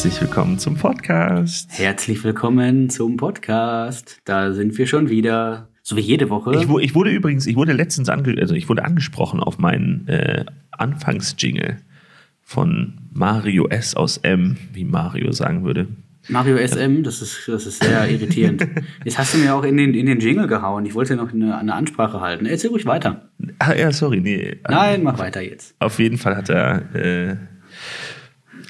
herzlich willkommen zum Podcast. Herzlich willkommen zum Podcast. Da sind wir schon wieder, so wie jede Woche. Ich, ich wurde übrigens, ich wurde letztens ange, also ich wurde angesprochen auf meinen äh, Anfangsjingle von Mario S aus M, wie Mario sagen würde. Mario SM, das ist, das ist sehr irritierend. Jetzt hast du mir auch in den, in den Jingle gehauen. Ich wollte noch eine, eine Ansprache halten. Erzähl ruhig weiter. Ah, ja, sorry, nee. Nein, mach weiter jetzt. Auf jeden Fall hat er, äh,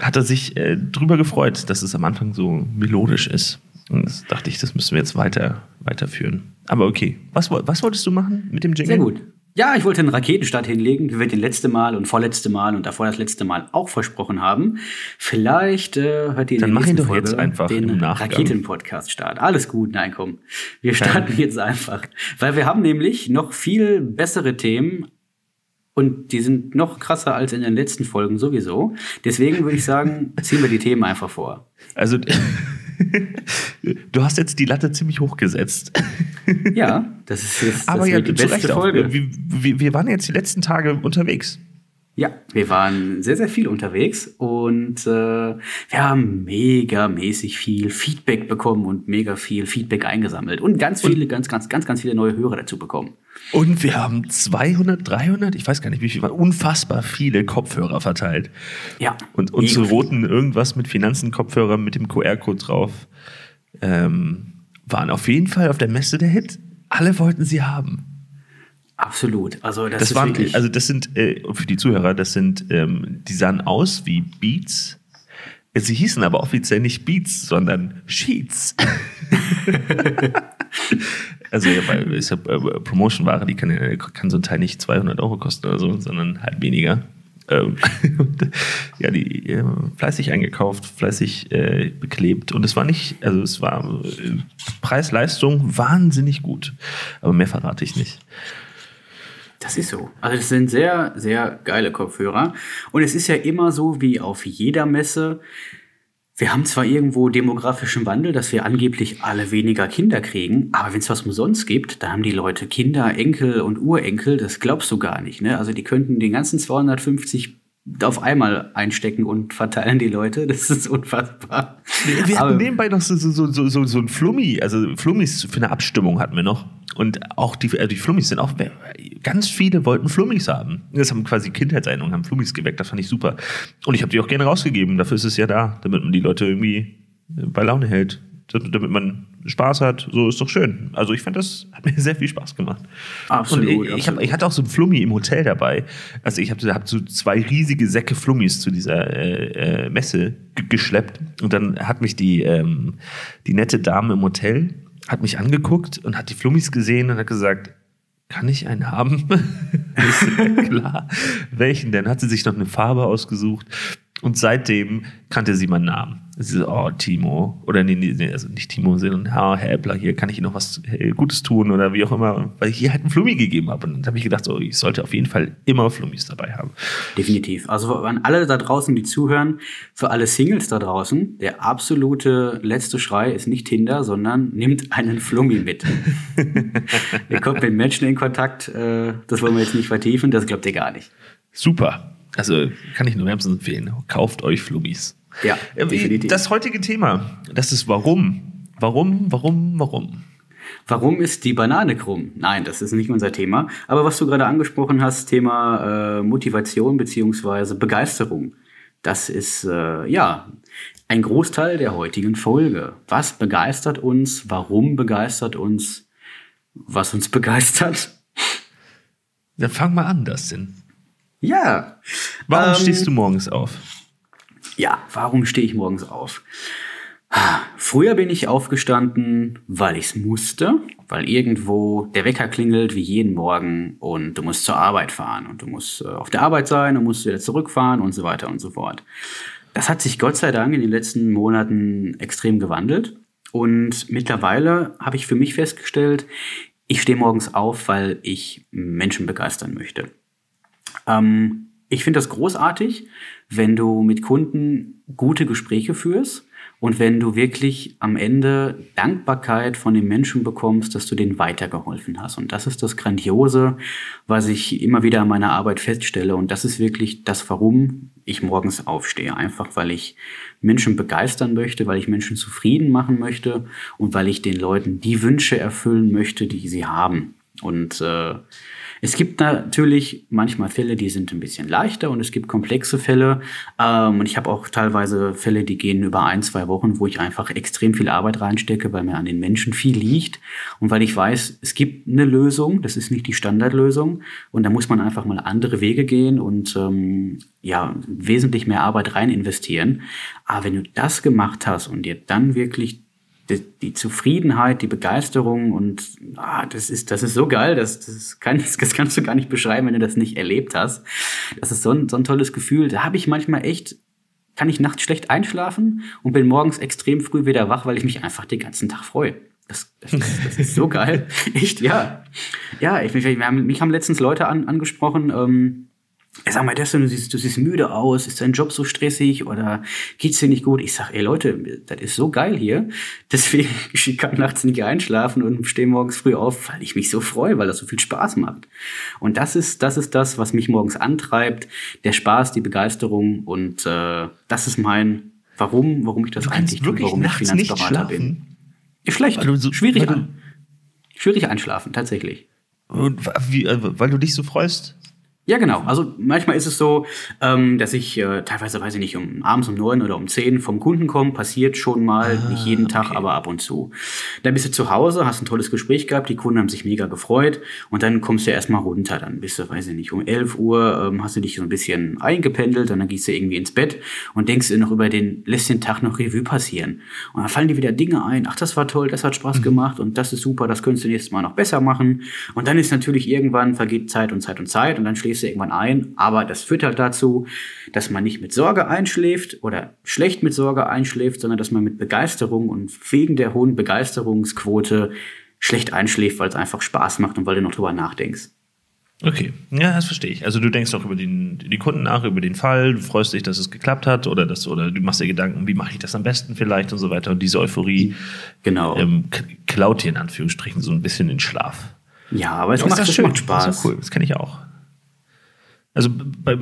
hat er sich äh, drüber gefreut, dass es am Anfang so melodisch ist. Und das dachte ich, das müssen wir jetzt weiter, weiterführen. Aber okay, was, was wolltest du machen mit dem Jingle? Sehr gut. Ja, ich wollte einen Raketenstart hinlegen, wie wir den letzte Mal und vorletzte Mal und davor das letzte Mal auch versprochen haben. Vielleicht äh, hört ihr Dann in mach der ihn doch Folge jetzt einfach den im Nachgang. Raketen-Podcast start. Alles gut, nein, komm. Wir starten jetzt einfach. Weil wir haben nämlich noch viel bessere Themen und die sind noch krasser als in den letzten Folgen sowieso. Deswegen würde ich sagen, ziehen wir die Themen einfach vor. Also, du hast jetzt die Latte ziemlich hoch gesetzt. Ja, das ist jetzt das Aber ja, wird die beste. Folge. Wir, wir, wir waren jetzt die letzten Tage unterwegs. Ja, wir waren sehr, sehr viel unterwegs und äh, wir haben mega mäßig viel Feedback bekommen und mega viel Feedback eingesammelt und ganz viele, ganz, ganz, ganz, ganz viele neue Hörer dazu bekommen. Und wir haben 200, 300, ich weiß gar nicht, wie viel, waren unfassbar viele Kopfhörer verteilt. Ja. Und unsere roten irgendwas mit Finanzen-Kopfhörer mit dem QR-Code drauf ähm, waren auf jeden Fall auf der Messe der Hit. Alle wollten sie haben. Absolut. Also das, Das waren, wirklich. also das sind, äh, für die Zuhörer, das sind, ähm, die sahen aus wie Beats. Sie hießen aber offiziell nicht Beats, sondern Sheets. also ja, weil ist ja äh, Promotion-Ware, die kann, ja- kann so ein Teil nicht 200 Euro kosten oder so, sondern halt weniger. Ähm, ja, die äh, fleißig eingekauft, fleißig äh, beklebt und es war nicht, also es war äh, Preis-Leistung wahnsinnig gut, aber mehr verrate ich nicht. Das ist so. Also das sind sehr, sehr geile Kopfhörer. Und es ist ja immer so wie auf jeder Messe. Wir haben zwar irgendwo demografischen Wandel, dass wir angeblich alle weniger Kinder kriegen, aber wenn es was umsonst gibt, da haben die Leute Kinder, Enkel und Urenkel, das glaubst du gar nicht. Ne? Also die könnten den ganzen 250 auf einmal einstecken und verteilen die Leute. Das ist unfassbar. Wir Aber- hatten nebenbei noch so, so, so, so, so ein Flummi, also Flummis für eine Abstimmung hatten wir noch. Und auch die, äh, die Flummis sind auch, ganz viele wollten Flummis haben. Das haben quasi Kindheitserinnerungen, haben Flummis geweckt, das fand ich super. Und ich habe die auch gerne rausgegeben, dafür ist es ja da, damit man die Leute irgendwie bei Laune hält. Damit man Spaß hat, so ist doch schön. Also ich fand, das hat mir sehr viel Spaß gemacht. Absolut, Und ich, ich, hab, ich hatte auch so ein Flummi im Hotel dabei. Also ich habe hab so zwei riesige Säcke Flummis zu dieser äh, äh, Messe ge- geschleppt. Und dann hat mich die, ähm, die nette Dame im Hotel hat mich angeguckt und hat die Flummis gesehen und hat gesagt, kann ich einen haben? Ja, klar. Welchen denn? Hat sie sich noch eine Farbe ausgesucht. Und seitdem kannte sie meinen Namen. Sie so, oh, Timo. Oder nee, nee, also nicht Timo, sondern Herr Eppler, hier kann ich Ihnen noch was äh, Gutes tun oder wie auch immer. Weil ich hier halt einen Flummi gegeben habe. Und dann habe ich gedacht, so, ich sollte auf jeden Fall immer Flummis dabei haben. Definitiv. Also an alle da draußen, die zuhören, für alle Singles da draußen, der absolute letzte Schrei ist nicht Tinder, sondern nimmt einen Flummi mit. ihr kommt mit Menschen in Kontakt, äh, das wollen wir jetzt nicht vertiefen, das glaubt ihr gar nicht. Super. Also kann ich nur wärmstens empfehlen. Kauft euch Flummis. Ja, Äh, definitiv. Das heutige Thema, das ist warum. Warum, warum, warum? Warum ist die Banane krumm? Nein, das ist nicht unser Thema. Aber was du gerade angesprochen hast, Thema äh, Motivation beziehungsweise Begeisterung, das ist äh, ja ein Großteil der heutigen Folge. Was begeistert uns? Warum begeistert uns? Was uns begeistert? Dann fang mal an, Dustin. Ja. Warum Ähm, stehst du morgens auf? Ja, warum stehe ich morgens auf? Früher bin ich aufgestanden, weil ich es musste, weil irgendwo der Wecker klingelt wie jeden Morgen und du musst zur Arbeit fahren und du musst äh, auf der Arbeit sein und musst wieder zurückfahren und so weiter und so fort. Das hat sich Gott sei Dank in den letzten Monaten extrem gewandelt und mittlerweile habe ich für mich festgestellt, ich stehe morgens auf, weil ich Menschen begeistern möchte. Ähm, ich finde das großartig, wenn du mit Kunden gute Gespräche führst und wenn du wirklich am Ende Dankbarkeit von den Menschen bekommst, dass du denen weitergeholfen hast. Und das ist das Grandiose, was ich immer wieder in meiner Arbeit feststelle. Und das ist wirklich das, warum ich morgens aufstehe. Einfach weil ich Menschen begeistern möchte, weil ich Menschen zufrieden machen möchte und weil ich den Leuten die Wünsche erfüllen möchte, die sie haben. Und äh, es gibt natürlich manchmal Fälle, die sind ein bisschen leichter und es gibt komplexe Fälle. Ähm, und ich habe auch teilweise Fälle, die gehen über ein, zwei Wochen, wo ich einfach extrem viel Arbeit reinstecke, weil mir an den Menschen viel liegt und weil ich weiß, es gibt eine Lösung, das ist nicht die Standardlösung und da muss man einfach mal andere Wege gehen und ähm, ja, wesentlich mehr Arbeit rein investieren. Aber wenn du das gemacht hast und dir dann wirklich die, die Zufriedenheit, die Begeisterung und ah, das ist das ist so geil, das, das, kann, das kannst du gar nicht beschreiben, wenn du das nicht erlebt hast. Das ist so ein, so ein tolles Gefühl. Da habe ich manchmal echt, kann ich nachts schlecht einschlafen und bin morgens extrem früh wieder wach, weil ich mich einfach den ganzen Tag freue. Das, das, ist, das ist so geil. Echt, ja. Ja, ich, haben, mich haben letztens Leute an, angesprochen, ähm, sag mal, das, du siehst, du siehst müde aus, ist dein Job so stressig oder geht's dir nicht gut? Ich sag, ey Leute, das ist so geil hier. Deswegen ich kann nachts nicht einschlafen und stehe morgens früh auf, weil ich mich so freue, weil das so viel Spaß macht. Und das ist, das ist das, was mich morgens antreibt. Der Spaß, die Begeisterung und äh, das ist mein, warum, warum ich das du eigentlich tue, warum ich Finanzberater bin. Schlecht, so, schwierig, du, schwierig einschlafen, tatsächlich. Und wie, äh, weil du dich so freust? Ja, genau. Also manchmal ist es so, ähm, dass ich äh, teilweise, weiß ich nicht, um abends um neun oder um zehn vom Kunden komme. Passiert schon mal, ah, nicht jeden Tag, okay. aber ab und zu. Dann bist du zu Hause, hast ein tolles Gespräch gehabt, die Kunden haben sich mega gefreut und dann kommst du erstmal runter. Dann bist du, weiß ich nicht, um elf Uhr ähm, hast du dich so ein bisschen eingependelt und dann gehst du irgendwie ins Bett und denkst dir noch über den, lässt den Tag noch Revue passieren. Und dann fallen dir wieder Dinge ein, ach, das war toll, das hat Spaß mhm. gemacht und das ist super, das könntest du nächstes Mal noch besser machen. Und dann ist natürlich irgendwann vergeht Zeit und Zeit und Zeit und dann schläfst schläfst du irgendwann ein, aber das führt halt dazu, dass man nicht mit Sorge einschläft oder schlecht mit Sorge einschläft, sondern dass man mit Begeisterung und wegen der hohen Begeisterungsquote schlecht einschläft, weil es einfach Spaß macht und weil du noch drüber nachdenkst. Okay, ja, das verstehe ich. Also du denkst auch über den, die Kunden nach, über den Fall, du freust dich, dass es geklappt hat oder das, oder du machst dir Gedanken, wie mache ich das am besten vielleicht und so weiter. Und diese Euphorie genau. ähm, klaut dir in Anführungsstrichen so ein bisschen den Schlaf. Ja, aber es ja, macht, das schön. macht Spaß. Das ist cool, das kenne ich auch. Also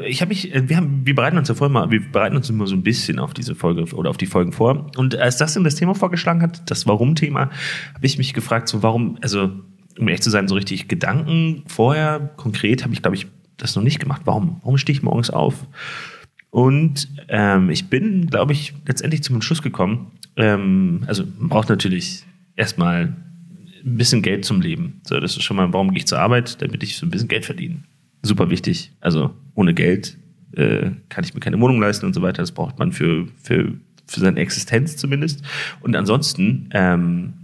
ich habe mich, wir haben, wir bereiten uns ja vorher mal, wir bereiten uns immer so ein bisschen auf diese Folge oder auf die Folgen vor. Und als das in das Thema vorgeschlagen hat, das Warum-Thema, habe ich mich gefragt, so warum, also um ehrlich zu sein, so richtig Gedanken vorher, konkret, habe ich, glaube ich, das noch nicht gemacht. Warum? Warum stehe ich morgens auf? Und ähm, ich bin, glaube ich, letztendlich zum Entschluss gekommen. Ähm, also man braucht natürlich erstmal ein bisschen Geld zum Leben. So, das ist schon mal, warum gehe ich zur Arbeit? Damit ich so ein bisschen Geld verdiene super wichtig. Also ohne Geld äh, kann ich mir keine Wohnung leisten und so weiter. Das braucht man für, für, für seine Existenz zumindest. Und ansonsten ähm,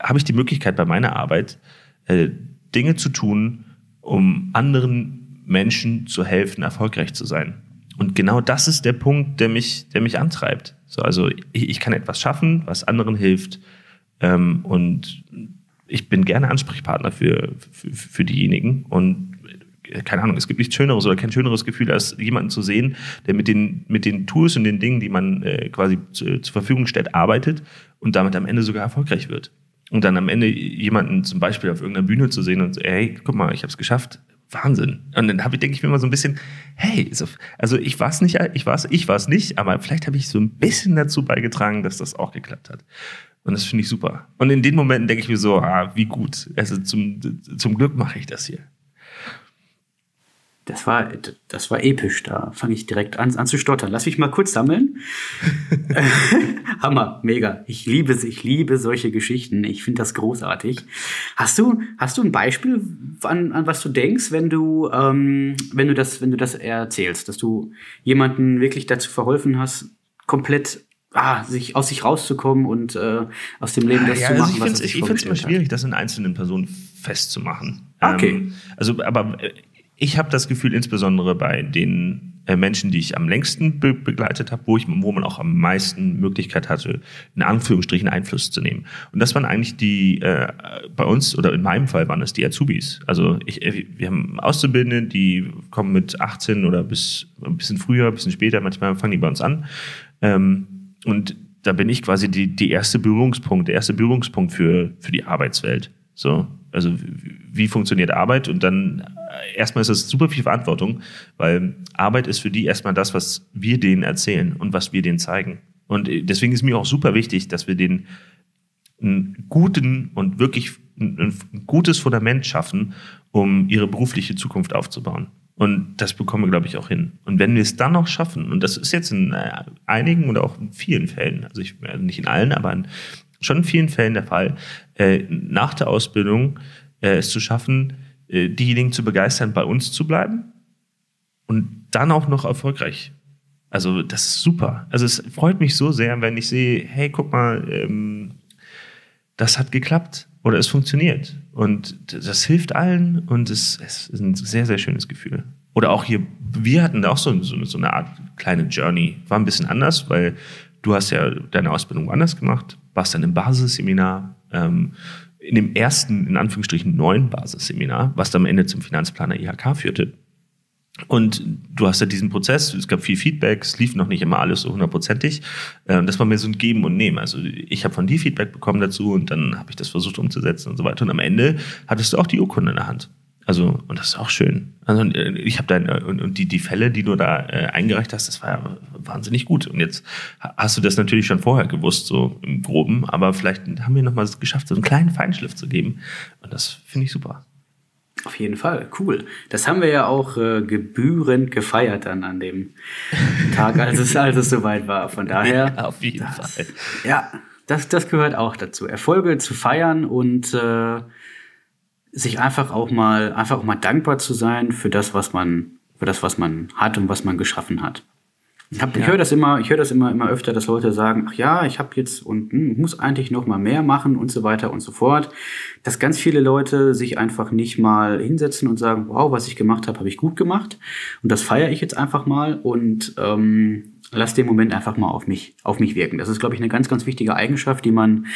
habe ich die Möglichkeit bei meiner Arbeit, äh, Dinge zu tun, um anderen Menschen zu helfen, erfolgreich zu sein. Und genau das ist der Punkt, der mich, der mich antreibt. So, also ich, ich kann etwas schaffen, was anderen hilft. Ähm, und ich bin gerne Ansprechpartner für, für, für diejenigen. Und keine Ahnung, es gibt nichts Schöneres oder kein schöneres Gefühl, als jemanden zu sehen, der mit den, mit den Tools und den Dingen, die man äh, quasi zu, zur Verfügung stellt, arbeitet und damit am Ende sogar erfolgreich wird. Und dann am Ende jemanden zum Beispiel auf irgendeiner Bühne zu sehen und so, hey, guck mal, ich habe es geschafft. Wahnsinn. Und dann habe ich, denke ich mir immer so ein bisschen, hey, also ich war es nicht, ich war es, ich war nicht, aber vielleicht habe ich so ein bisschen dazu beigetragen, dass das auch geklappt hat. Und das finde ich super. Und in den Momenten denke ich mir so, ah, wie gut. Also zum, zum Glück mache ich das hier. Das war, das war episch. Da fange ich direkt an, an zu stottern. Lass mich mal kurz sammeln. Hammer, mega. Ich liebe ich liebe solche Geschichten. Ich finde das großartig. Hast du, hast du ein Beispiel, an, an was du denkst, wenn du, ähm, wenn du das, wenn du das erzählst, dass du jemanden wirklich dazu verholfen hast, komplett ah, sich aus sich rauszukommen und äh, aus dem Leben das ja, zu also machen, also ich finde es immer schwierig, das in einzelnen Personen festzumachen. Okay. Ähm, also, aber äh, ich habe das Gefühl, insbesondere bei den äh, Menschen, die ich am längsten be begleitet habe, wo, wo man auch am meisten Möglichkeit hatte, in Anführungsstrichen Einfluss zu nehmen. Und das waren eigentlich die, äh, bei uns, oder in meinem Fall waren es die Azubis. Also ich, äh, wir haben Auszubildende, die kommen mit 18 oder bis ein bisschen früher, ein bisschen später, manchmal fangen die bei uns an. Ähm, und da bin ich quasi die, die erste Berührungspunkt, der erste Berührungspunkt für, für die Arbeitswelt. So, also wie funktioniert Arbeit? Und dann äh, erstmal ist das super viel Verantwortung, weil Arbeit ist für die erstmal das, was wir denen erzählen und was wir denen zeigen. Und äh, deswegen ist mir auch super wichtig, dass wir den einen guten und wirklich ein, ein gutes Fundament schaffen, um ihre berufliche Zukunft aufzubauen. Und das bekommen wir, glaube ich, auch hin. Und wenn wir es dann noch schaffen, und das ist jetzt in äh, einigen oder auch in vielen Fällen, also ich, also nicht in allen, aber in schon in vielen Fällen der Fall, äh, nach der Ausbildung äh, es zu schaffen, äh, diejenigen zu begeistern, bei uns zu bleiben und dann auch noch erfolgreich. Also das ist super. Also es freut mich so sehr, wenn ich sehe, hey, guck mal, ähm, das hat geklappt oder es funktioniert. Und das hilft allen und es, es ist ein sehr, sehr schönes Gefühl. Oder auch hier, wir hatten auch so, so, so eine Art kleine Journey. War ein bisschen anders, weil du hast ja deine Ausbildung woanders gemacht, warst dann im Basisseminar, ähm, in dem ersten, in Anführungsstrichen, neuen Basisseminar, was dann am Ende zum Finanzplaner IHK führte. Und du hast ja diesen Prozess, es gab viel Feedback, es lief noch nicht immer alles so hundertprozentig. Äh, das war mir so ein Geben und Nehmen. Also ich habe von dir Feedback bekommen dazu und dann habe ich das versucht umzusetzen und so weiter. Und am Ende hattest du auch die Urkunde in der Hand. Also, und das ist auch schön. Also, äh, ich habe dein, und, und die, die Fälle, die du da äh, eingereicht hast, das war ja wahnsinnig gut. Und jetzt hast du das natürlich schon vorher gewusst, so im Groben, aber vielleicht haben wir nochmal es geschafft, so einen kleinen Feinschliff zu geben. Und das finde ich super. Auf jeden Fall, cool. Das haben wir ja auch äh, gebührend gefeiert dann an dem Tag, als es, als es soweit war. Von daher. Ja, auf jeden das, Fall. Ja, das, das gehört auch dazu. Erfolge zu feiern und äh, sich einfach auch mal, einfach auch mal dankbar zu sein für das, was man, für das, was man hat und was man geschaffen hat. Ich, hab, ja. ich höre das immer, ich höre das immer, immer öfter, dass Leute sagen, ach ja, ich habe jetzt und hm, muss eigentlich noch mal mehr machen und so weiter und so fort. Dass ganz viele Leute sich einfach nicht mal hinsetzen und sagen, wow, was ich gemacht habe, habe ich gut gemacht. Und das feiere ich jetzt einfach mal und ähm, lass den Moment einfach mal auf mich, auf mich wirken. Das ist, glaube ich, eine ganz, ganz wichtige Eigenschaft, die man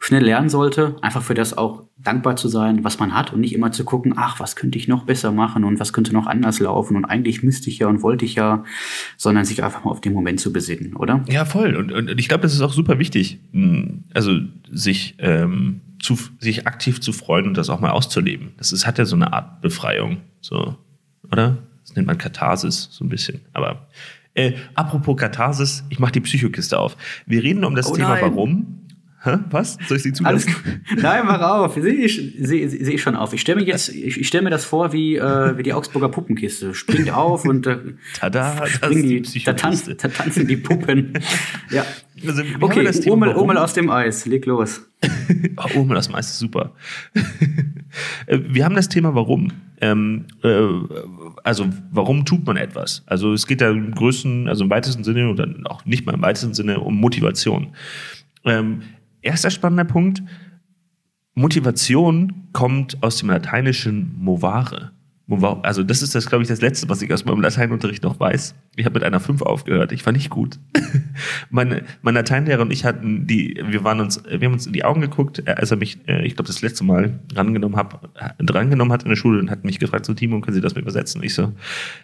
schnell lernen sollte. Einfach für das auch dankbar zu sein, was man hat und nicht immer zu gucken, ach, was könnte ich noch besser machen und was könnte noch anders laufen und eigentlich müsste ich ja und wollte ich ja, sondern sich einfach mal auf den Moment zu besinnen, oder? Ja, voll. Und, und ich glaube, das ist auch super wichtig. Hm, also sich, ähm, zu, sich aktiv zu freuen und das auch mal auszuleben. Das ist, hat ja so eine Art Befreiung, so, oder? Das nennt man Katharsis, so ein bisschen. Aber äh, apropos Katharsis, ich mache die Psychokiste auf. Wir reden um das oh Thema Warum. Hä? Was? Soll ich sie zulassen? Nein, mach auf. Sehe ich, seh, seh ich schon auf. Ich stelle mir jetzt, ich, ich stelle mir das vor wie, äh, wie die Augsburger Puppenkiste. Springt auf und äh, Tada, die, die da, tanz, da tanzen die Puppen. ja. Also, okay, Urmel, Urmel aus dem Eis. Leg los. oh, Urmel aus dem Eis ist super. Äh, wir haben das Thema Warum. Ähm, äh, also warum tut man etwas? Also es geht da im größten, also im weitesten Sinne oder auch nicht mal im weitesten Sinne um Motivation. Ähm, erster spannender Punkt, Motivation kommt aus dem lateinischen movare. Also das ist das, glaube ich, das Letzte, was ich aus meinem Lateinunterricht noch weiß. Ich habe mit einer 5 aufgehört. Ich fand nicht gut. meine, mein Lateinlehrer und ich hatten die, wir waren uns, wir haben uns in die Augen geguckt, als er mich, äh, ich glaube, das letzte Mal rangenommen, hab, drangenommen hat in der Schule und hat mich gefragt, so Timo, können Sie das mal übersetzen? Und ich so,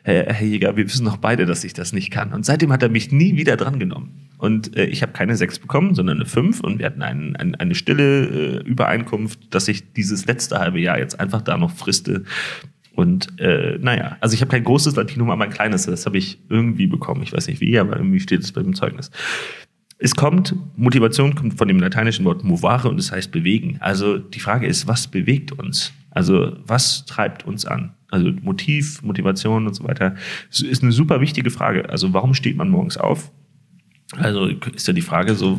Herr, Herr Jäger, wir wissen doch beide, dass ich das nicht kann. Und seitdem hat er mich nie wieder drangenommen. Und äh, ich habe keine 6 bekommen, sondern eine 5 und wir hatten ein, ein, eine stille äh, Übereinkunft, dass ich dieses letzte halbe Jahr jetzt einfach da noch friste und äh, naja, also ich habe kein großes Latinum, aber ein kleines, das habe ich irgendwie bekommen. Ich weiß nicht wie, aber irgendwie steht es bei dem Zeugnis. Es kommt, Motivation kommt von dem lateinischen Wort movare und das heißt bewegen. Also die Frage ist, was bewegt uns? Also was treibt uns an? Also Motiv, Motivation und so weiter. Das ist eine super wichtige Frage. Also warum steht man morgens auf? Also ist ja die Frage, so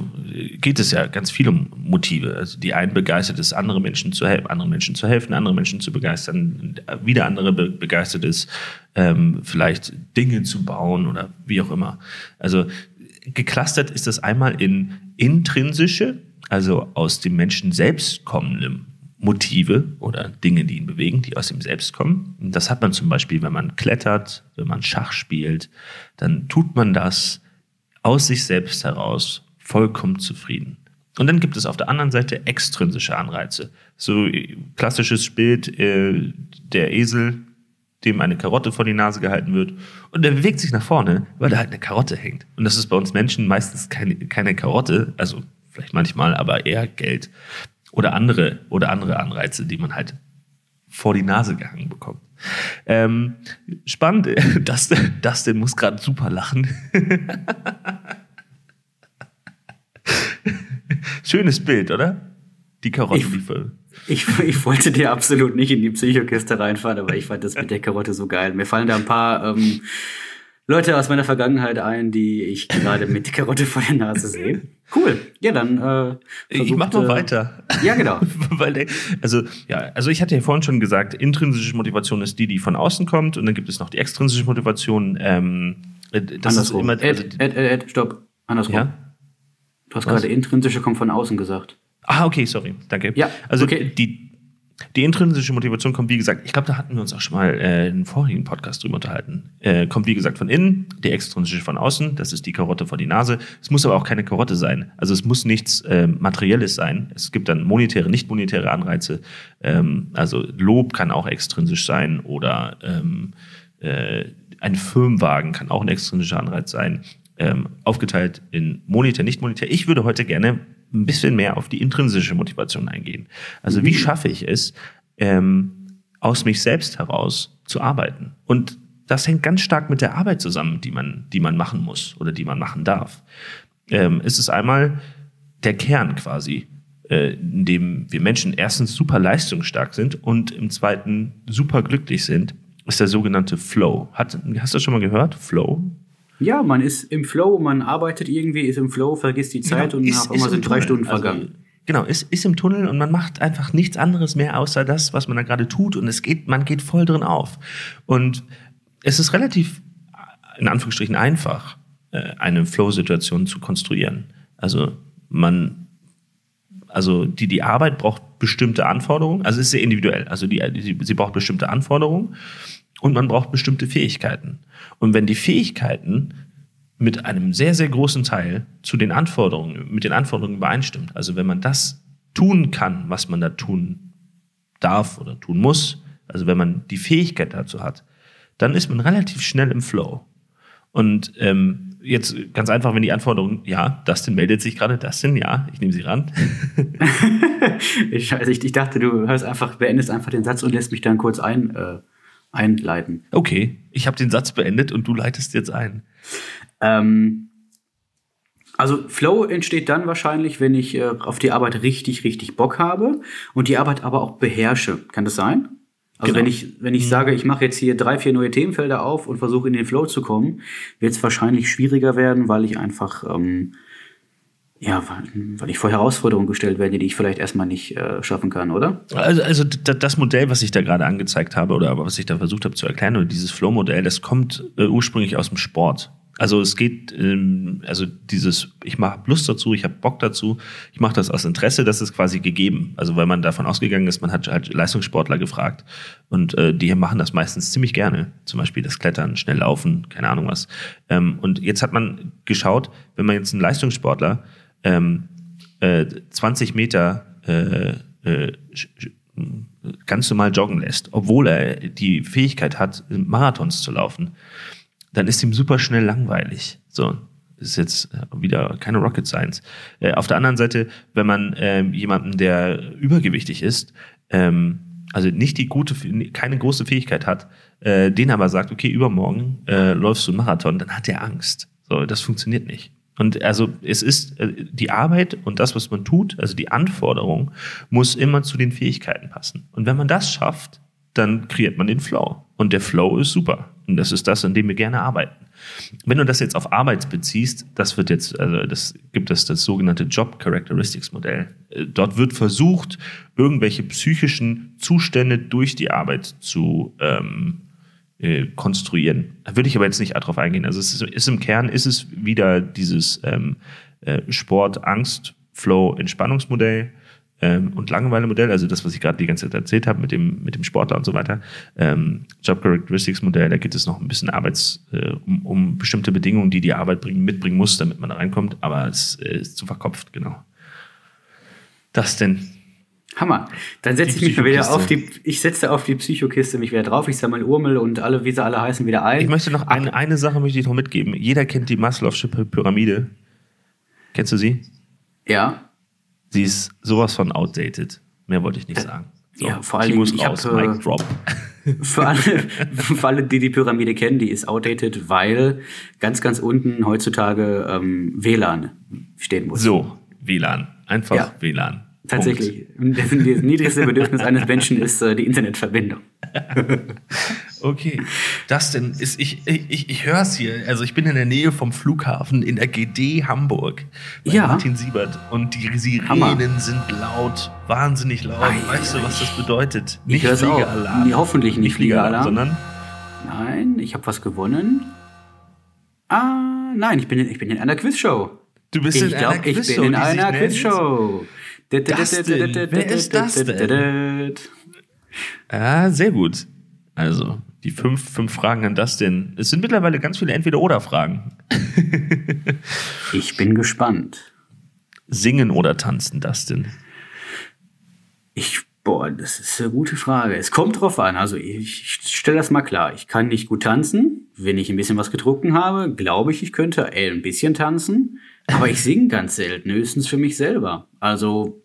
geht es ja ganz viel um Motive. Also die einen begeistert es, andere Menschen zu helfen, anderen Menschen zu helfen, andere Menschen zu begeistern, wieder andere be begeistert es, ähm, vielleicht Dinge zu bauen oder wie auch immer. Also geclustert ist das einmal in intrinsische, also aus dem Menschen selbst kommende Motive oder Dinge, die ihn bewegen, die aus ihm selbst kommen. Und das hat man zum Beispiel, wenn man klettert, wenn man Schach spielt, dann tut man das aus sich selbst heraus vollkommen zufrieden. Und dann gibt es auf der anderen Seite extrinsische Anreize. So klassisches Bild, äh, der Esel, dem eine Karotte vor die Nase gehalten wird und der bewegt sich nach vorne, weil da halt eine Karotte hängt. Und das ist bei uns Menschen meistens keine, keine Karotte, also vielleicht manchmal, aber eher Geld oder andere oder andere Anreize, die man halt vor die Nase gehangen bekommt. Ähm, spannend, das, denn muss gerade super lachen. Schönes Bild, oder? Die Karotte, Ich- die voll. Ich, ich wollte dir absolut nicht in die Psychokiste reinfahren, aber ich fand das mit der Karotte so geil. Mir fallen da ein paar ähm, Leute aus meiner Vergangenheit ein, die ich gerade mit Karotte vor der Nase sehe. Cool. Ja, dann. Äh, Ich mach versucht, mal äh, weiter. Ja, genau. Weil, der- also, ja, also ich hatte ja vorhin schon gesagt, intrinsische Motivation ist die, die von außen kommt, und dann gibt es noch die extrinsische Motivation. Ähm, äh, das ist Andersrum. immer, Ed, also, Ed, Ed, Ed, stopp. Andersrum. ja? Du hast Was? gerade intrinsische kommt von außen gesagt. Ah, okay, sorry, danke. Ja, also okay. die, die intrinsische Motivation kommt, wie gesagt, ich glaube, da hatten wir uns auch schon mal äh, in vorigen Podcast drüber unterhalten. Äh, kommt, wie gesagt, von innen, die extrinsische von außen, das ist die Karotte vor die Nase. Es muss aber auch keine Karotte sein. Also es muss nichts äh, Materielles sein. Es gibt dann monetäre, nicht monetäre Anreize. Ähm, also Lob kann auch extrinsisch sein oder ähm, äh, ein Firmenwagen kann auch ein extrinsischer Anreiz sein. Ähm, aufgeteilt in monetär, nicht monetär. Ich würde heute gerne ein bisschen mehr auf die intrinsische Motivation eingehen. Also wie schaffe ich es, ähm, aus mich selbst heraus zu arbeiten? Und das hängt ganz stark mit der Arbeit zusammen, die man, die man machen muss oder die man machen darf. Ähm, es ist einmal der Kern quasi, äh, in dem wir Menschen erstens super leistungsstark sind und im zweiten super glücklich sind, ist der sogenannte Flow. Hat, hast du das schon mal gehört? Flow? Ja, man ist im Flow, man arbeitet irgendwie, ist im Flow, vergisst die Zeit Genau, und ist- nach immer im sind drei. Stunden Also, vergangen. Genau, ist, ist im Tunnel und man macht einfach nichts anderes mehr außer das, was man da gerade tut und es geht, man geht voll drin auf. Und es ist relativ, in Anführungsstrichen, einfach, äh, eine Flow-Situation zu konstruieren. Also man, also die, die Arbeit braucht bestimmte Anforderungen, also es ist sehr individuell, also die, die, sie braucht bestimmte Anforderungen und man braucht bestimmte Fähigkeiten. Und wenn die Fähigkeiten mit einem sehr, sehr großen Teil zu den Anforderungen, mit den Anforderungen übereinstimmt. Also wenn man das tun kann, was man da tun darf oder tun muss, also wenn man die Fähigkeit dazu hat, dann ist man relativ schnell im Flow. Und ähm, jetzt ganz einfach, wenn die Anforderungen, ja, Dustin meldet sich gerade, Dustin, ja, ich nehme sie ran. Ich, ich, ich dachte, du hörst einfach, beendest einfach den Satz und lässt mich dann kurz ein, äh, einleiten. Okay, ich habe den Satz beendet und du leitest jetzt ein. Ähm, also Flow entsteht dann wahrscheinlich, wenn ich äh, auf die Arbeit richtig, richtig Bock habe und die Arbeit aber auch beherrsche. Kann das sein? Also Genau. wenn ich, wenn ich sage, ich mache jetzt hier drei, vier neue Themenfelder auf und versuche in den Flow zu kommen, wird es wahrscheinlich schwieriger werden, weil ich einfach, ähm, ja, weil, ich vor Herausforderungen gestellt werde, die ich vielleicht erstmal nicht äh, schaffen kann, oder? Also, also das Modell, was ich da gerade angezeigt habe oder was ich da versucht habe zu erklären, oder dieses Flow-Modell, das kommt äh, ursprünglich aus dem Sport. Also es geht, ähm, also dieses, ich mache Lust dazu, ich habe Bock dazu, ich mache das aus Interesse, das ist quasi gegeben. Also weil man davon ausgegangen ist, man hat halt Leistungssportler gefragt und äh, die machen das meistens ziemlich gerne. Zum Beispiel das Klettern, schnell laufen, keine Ahnung was. Ähm, und jetzt hat man geschaut, wenn man jetzt einen Leistungssportler ähm, äh, 20 Meter äh, äh, ganz normal joggen lässt, obwohl er die Fähigkeit hat, Marathons zu laufen, dann ist ihm super schnell langweilig. So, ist jetzt äh, wieder keine Rocket Science. Äh, auf der anderen Seite, wenn man ähm, jemanden, der übergewichtig ist, ähm, also nicht die gute, keine große Fähigkeit hat, äh, den aber sagt, okay, übermorgen äh, läufst du einen Marathon, dann hat er Angst. So, das funktioniert nicht. Und also es ist äh, die Arbeit und das, was man tut, also die Anforderung, muss immer zu den Fähigkeiten passen. Und wenn man das schafft, dann kreiert man den Flow. Und der Flow ist super. Und das ist das, an dem wir gerne arbeiten. Wenn du das jetzt auf Arbeit beziehst, das wird jetzt, also das gibt es das sogenannte Job Characteristics Modell. Äh, Dort wird versucht, irgendwelche psychischen Zustände durch die Arbeit zu ähm, äh, konstruieren. Da würde ich aber jetzt nicht darauf eingehen. Also es ist, ist im Kern ist es wieder dieses ähm, äh, Sport, Angst, Flow, Entspannungsmodell ähm, und Langeweile-Modell, also das, was ich gerade die ganze Zeit erzählt habe mit dem, mit dem Sportler und so weiter. Ähm, Job Characteristics Modell, da geht es noch ein bisschen Arbeits, äh, um, um bestimmte Bedingungen, die die Arbeit bringen, mitbringen muss, damit man da reinkommt, aber es äh, ist zu verkopft, genau. Das denn? Hammer. Dann setze ich mich mal wieder auf die, ich setze auf die Psychokiste mich wieder drauf, ich sammle Urmel und alle, wie sie alle heißen, wieder ein. Ich möchte noch eine, eine Sache möchte ich noch mitgeben. Jeder kennt die Maslow'sche Pyramide. Kennst du sie? Ja. Sie ist sowas von outdated. Mehr wollte ich nicht sagen. So, ja, vor allem, ich raus, hab, Mic drop. Für alle, für alle, die die Pyramide kennen, die ist outdated, weil ganz, ganz unten heutzutage ähm, WLAN stehen muss. So, WLAN. Einfach ja. WLAN. Tatsächlich. Das, das niedrigste Bedürfnis eines Menschen ist äh, die Internetverbindung. okay. Das denn ist, ich, ich, ich höre es hier. Also ich bin in der Nähe vom Flughafen in der GD Hamburg bei ja. Martin Siebert und die Sirenen Hammer. sind laut, wahnsinnig laut. Ei, weißt du, was das bedeutet? Nicht Fliegeralarm. Nee, hoffentlich nicht Fliegeralarm. Sondern? Nein, ich habe was gewonnen. Ah, nein, ich bin in, ich bin in einer Quizshow. Du bist ich in glaub, einer Quizshow. Ich bin in einer Quizshow. Dustin, wer ist das denn? Ah, sehr gut. Also, die fünf, fünf Fragen an Dustin. Es sind mittlerweile ganz viele Entweder-Oder-Fragen. ich bin gespannt. Singen oder tanzen, Dustin? Ich, boah, das ist eine gute Frage. Es kommt drauf an. Also, ich, ich stelle das mal klar. Ich kann nicht gut tanzen. Wenn ich ein bisschen was getrunken habe, glaube ich, ich könnte ein bisschen tanzen. Aber ich singe ganz selten, höchstens für mich selber. Also,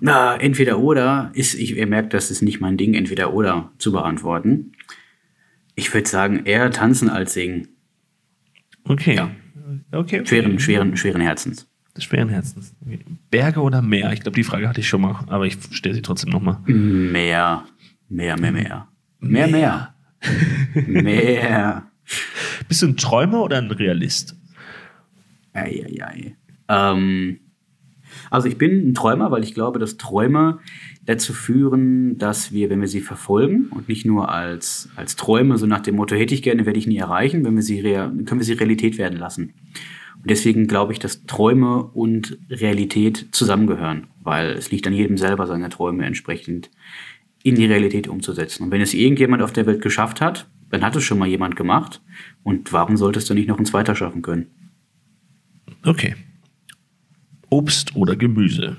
na, entweder oder ist, ich, ihr merkt, das ist nicht mein Ding, entweder oder zu beantworten. Ich würde sagen, eher tanzen als singen. Okay. Ja. Okay, okay. Schweren, schweren, schweren Herzens. Schweren Herzens. Berge oder Meer? Ich glaube, die Frage hatte ich schon mal, aber ich stelle sie trotzdem nochmal. Meer. Mehr, mehr, mehr. Mehr, mehr. Mehr. mehr. Bist du ein Träumer oder ein Realist? Eieiei. Ähm, also ich bin ein Träumer, weil ich glaube, dass Träume dazu führen, dass wir, wenn wir sie verfolgen und nicht nur als, als Träume, so nach dem Motto, hätte ich gerne, werde ich nie erreichen, wenn wir sie können wir sie Realität werden lassen. Und deswegen glaube ich, dass Träume und Realität zusammengehören, weil es liegt an jedem selber, seine Träume entsprechend in die Realität umzusetzen. Und wenn es irgendjemand auf der Welt geschafft hat, dann hat es schon mal jemand gemacht. Und warum solltest du nicht noch ein zweiter schaffen können? Okay. Obst oder Gemüse?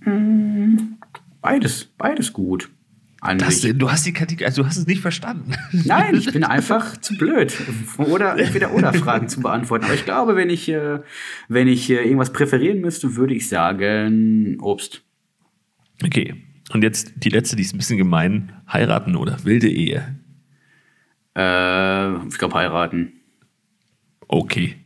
Hm, beides, beides gut. Das, du hast die Kategorie, also du hast es nicht verstanden. Nein, ich bin einfach zu blöd. Oder entweder oder Fragen zu beantworten. Aber ich glaube, wenn ich, äh, wenn ich äh, irgendwas präferieren müsste, würde ich sagen Obst. Okay. Und jetzt die letzte, die ist ein bisschen gemein. Heiraten oder wilde Ehe? Äh, ich glaube heiraten. Okay.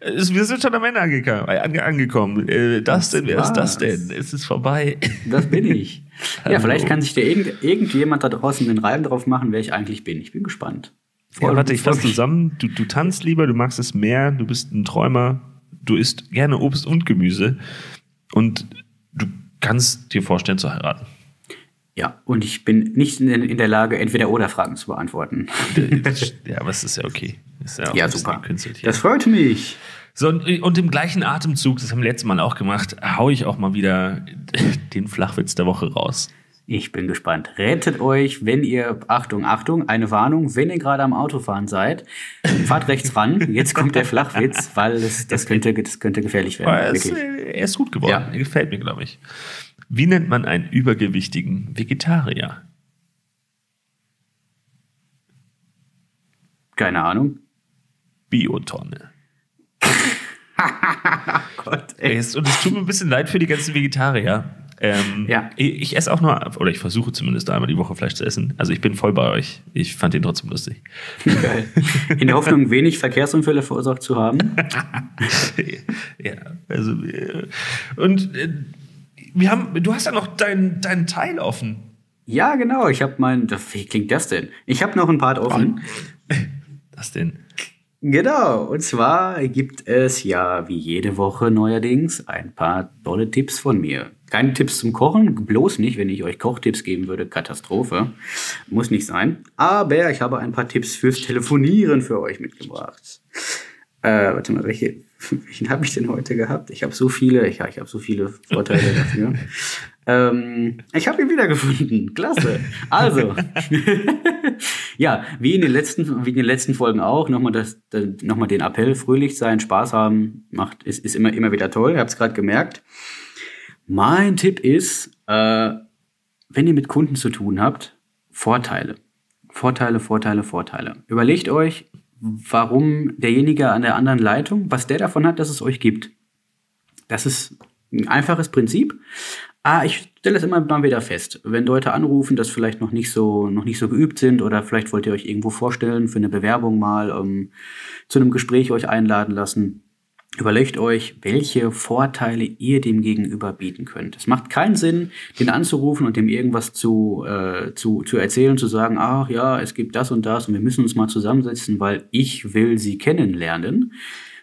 Wir sind schon am Ende angekommen. Äh, angekommen. Äh, das denn, wer ist das denn? Es ist vorbei. Das bin ich. ja, vielleicht kann sich dir irgend, irgendjemand da draußen den Reim drauf machen, wer ich eigentlich bin. Ich bin gespannt. Voll, ja, warte, ich fasse zusammen. Du, du tanzt lieber, du magst es mehr, du bist ein Träumer, du isst gerne Obst und Gemüse und du kannst dir vorstellen zu heiraten. Ja, und ich bin nicht in, der Lage, entweder oder Fragen zu beantworten. ja, aber es ist ja okay. Ist ja, ja super. Das freut mich. So, und, im gleichen Atemzug, das haben wir letztes Mal auch gemacht, haue ich auch mal wieder den Flachwitz der Woche raus. Ich bin gespannt. Rettet euch, wenn ihr, Achtung, Achtung, eine Warnung, wenn ihr gerade am Autofahren seid, fahrt rechts ran. Jetzt kommt der Flachwitz, weil es, das, könnte, das könnte gefährlich werden. Es, er ist gut geworden. Ja. Er gefällt mir, glaube ich. Wie nennt man einen übergewichtigen Vegetarier? Keine Ahnung. Biotonne. Gott, ey. Und es tut mir ein bisschen leid für die ganzen Vegetarier. Ähm, ja. Ich, ich, esse auch nur, oder ich versuche zumindest einmal die Woche Fleisch zu essen. Also ich bin voll bei euch. Ich fand ihn trotzdem lustig. Geil. In der Hoffnung, wenig Verkehrsunfälle verursacht zu haben. ja, also äh, und äh, wir haben, du hast ja noch deinen dein Teil offen. Ja, genau. Ich habe mein, wie klingt das denn? Ich habe noch ein Part offen. Was denn? Genau, und zwar gibt es ja wie jede Woche neuerdings ein paar tolle Tipps von mir. Keine Tipps zum Kochen, bloß nicht, wenn ich euch Kochtipps geben würde, Katastrophe. Muss nicht sein. Aber ich habe ein paar Tipps fürs Telefonieren für euch mitgebracht. Äh, warte mal, welche, welchen habe ich denn heute gehabt? Ich habe so viele, ja, ich habe so viele Vorteile dafür. Ähm, ich habe ihn wiedergefunden. Klasse. Also, ja, wie in den letzten, wie in den letzten Folgen auch, nochmal das, den Appell: Fröhlich sein, Spaß haben, macht, ist, ist immer, immer wieder toll. Ihr habt es gerade gemerkt. Mein Tipp ist, äh, wenn ihr mit Kunden zu tun habt, Vorteile. Vorteile, Vorteile, Vorteile. Überlegt euch, warum derjenige an der anderen Leitung, was der davon hat, dass es euch gibt. Das ist ein einfaches Prinzip. Ah, ich stelle es immer mal wieder fest. Wenn Leute anrufen, das vielleicht noch nicht so, noch nicht so geübt sind oder vielleicht wollt ihr euch irgendwo vorstellen für eine Bewerbung mal, um, zu einem Gespräch euch einladen lassen. Überlegt euch, welche Vorteile ihr dem Gegenüber bieten könnt. Es macht keinen Sinn, den anzurufen und dem irgendwas zu, äh, zu, zu erzählen, zu sagen, ach ja, es gibt das und das und wir müssen uns mal zusammensetzen, weil ich will sie kennenlernen.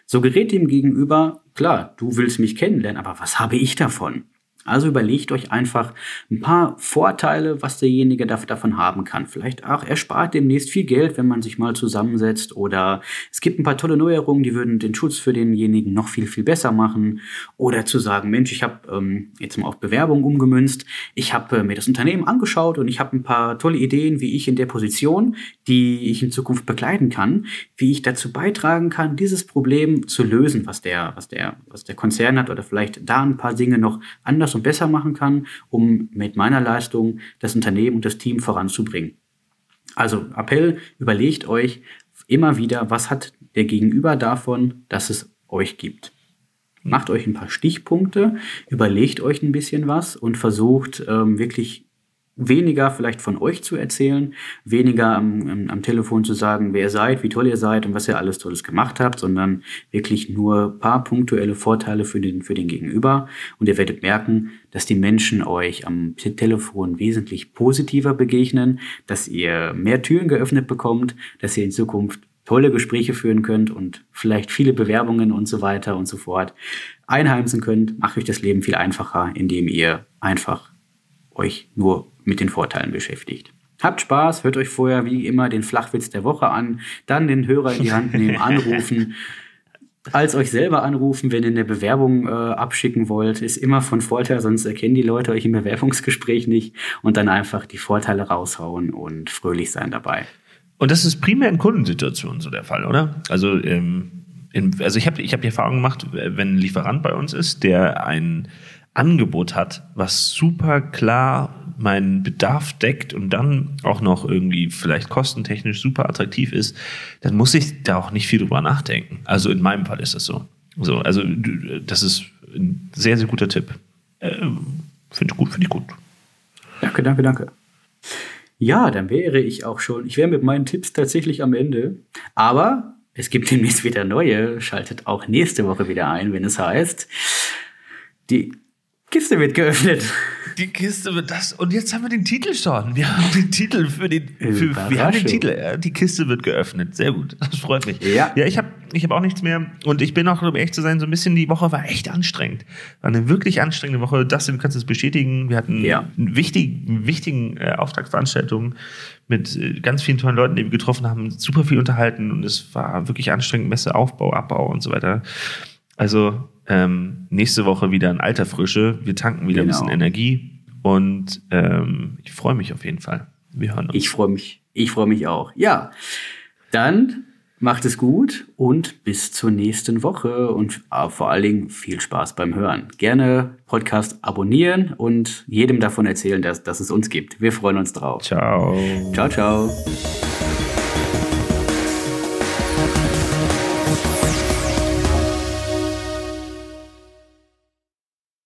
So gerät dem Gegenüber, klar, du willst mich kennenlernen, aber was habe ich davon? Also überlegt euch einfach ein paar Vorteile, was derjenige davon haben kann. Vielleicht auch, er spart demnächst viel Geld, wenn man sich mal zusammensetzt. Oder es gibt ein paar tolle Neuerungen, die würden den Schutz für denjenigen noch viel, viel besser machen. Oder zu sagen, Mensch, ich habe ähm, jetzt mal auf Bewerbung umgemünzt. Ich habe äh, mir das Unternehmen angeschaut und ich habe ein paar tolle Ideen, wie ich in der Position, die ich in Zukunft begleiten kann, wie ich dazu beitragen kann, dieses Problem zu lösen, was der, was der, was der Konzern hat oder vielleicht da ein paar Dinge noch anders und besser machen kann, um mit meiner Leistung das Unternehmen und das Team voranzubringen. Also Appell, überlegt euch immer wieder, was hat der Gegenüber davon, dass es euch gibt. Macht euch ein paar Stichpunkte, überlegt euch ein bisschen was und versucht ähm, wirklich weniger vielleicht von euch zu erzählen, weniger am, am, Telefon zu sagen, wer ihr seid, wie toll ihr seid und was ihr alles Tolles gemacht habt, sondern wirklich nur paar punktuelle Vorteile für den, für den Gegenüber. Und ihr werdet merken, dass die Menschen euch am Telefon wesentlich positiver begegnen, dass ihr mehr Türen geöffnet bekommt, dass ihr in Zukunft tolle Gespräche führen könnt und vielleicht viele Bewerbungen und so weiter und so fort einheimsen könnt, macht euch das Leben viel einfacher, indem ihr einfach euch nur mit den Vorteilen beschäftigt. Habt Spaß, hört euch vorher wie immer den Flachwitz der Woche an, dann den Hörer in die Hand nehmen, anrufen. Als euch selber anrufen, wenn ihr eine Bewerbung äh, abschicken wollt, ist immer von Vorteil, sonst erkennen die Leute euch im Bewerbungsgespräch nicht und dann einfach die Vorteile raushauen und fröhlich sein dabei. Und das ist primär in Kundensituationen so der Fall, oder? Also, ähm, in, also ich habe ich hab die Erfahrung gemacht, wenn ein Lieferant bei uns ist, der ein Angebot hat, was super klar meinen Bedarf deckt und dann auch noch irgendwie vielleicht kostentechnisch super attraktiv ist, dann muss ich da auch nicht viel drüber nachdenken. Also in meinem Fall ist das so. So, also das ist ein sehr, sehr guter Tipp. Äh, finde ich gut, finde ich gut. Danke, danke, danke. Ja, dann wäre ich auch schon. Ich wäre mit meinen Tipps tatsächlich am Ende. Aber es gibt demnächst wieder neue. Schaltet auch nächste Woche wieder ein, wenn es heißt. Die Kiste wird geöffnet. Die Kiste wird das. Und jetzt haben wir den Titel schon. Wir haben den Titel für den. Für, wir haben den Titel. Die Kiste wird geöffnet. Sehr gut. Das freut mich. Ja. Ja, ich habe ich hab auch nichts mehr. Und ich bin auch, um ehrlich zu sein, so ein bisschen, die Woche war echt anstrengend. War eine wirklich anstrengende Woche. Das, du kannst es bestätigen. Wir hatten ja. einen wichtigen, wichtigen äh, Auftragsveranstaltung mit äh, ganz vielen tollen Leuten, die wir getroffen haben. Super viel unterhalten. Und es war wirklich anstrengend. Messe, Aufbau, Abbau und so weiter. Also ähm, nächste Woche wieder in alter Frische. Wir tanken wieder genau. ein bisschen Energie und ähm, ich freue mich auf jeden Fall. Wir hören uns. Ich freue mich. Ich freue mich auch. Ja, dann macht es gut und bis zur nächsten Woche und äh, vor allen Dingen viel Spaß beim Hören. Gerne Podcast abonnieren und jedem davon erzählen, dass, dass es uns gibt. Wir freuen uns drauf. Ciao. Ciao, ciao.